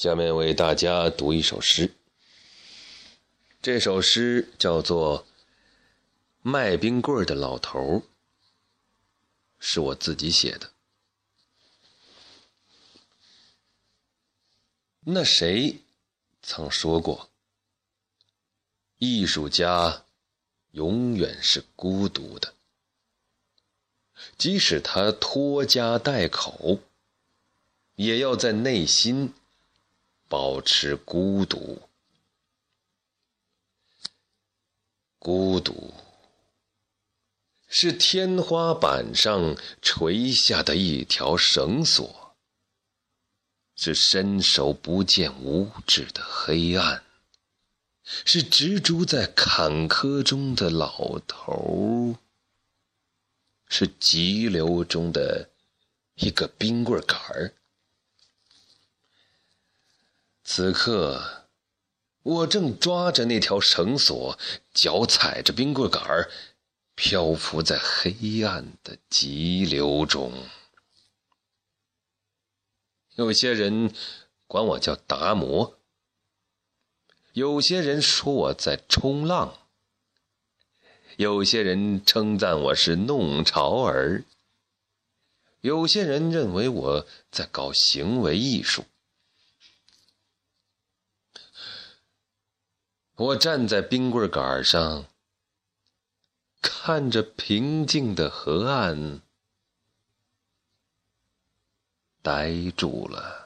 下面为大家读一首诗。这首诗叫做《卖冰棍的老头》，是我自己写的。那谁曾说过，艺术家永远是孤独的，即使他拖家带口，也要在内心。保持孤独，孤独是天花板上垂下的一条绳索，是伸手不见五指的黑暗，是执着在坎坷中的老头，是急流中的一个冰棍杆儿。此刻，我正抓着那条绳索，脚踩着冰棍杆儿，漂浮在黑暗的急流中。有些人管我叫达摩，有些人说我在冲浪，有些人称赞我是弄潮儿，有些人认为我在搞行为艺术。我站在冰棍杆上，看着平静的河岸，呆住了。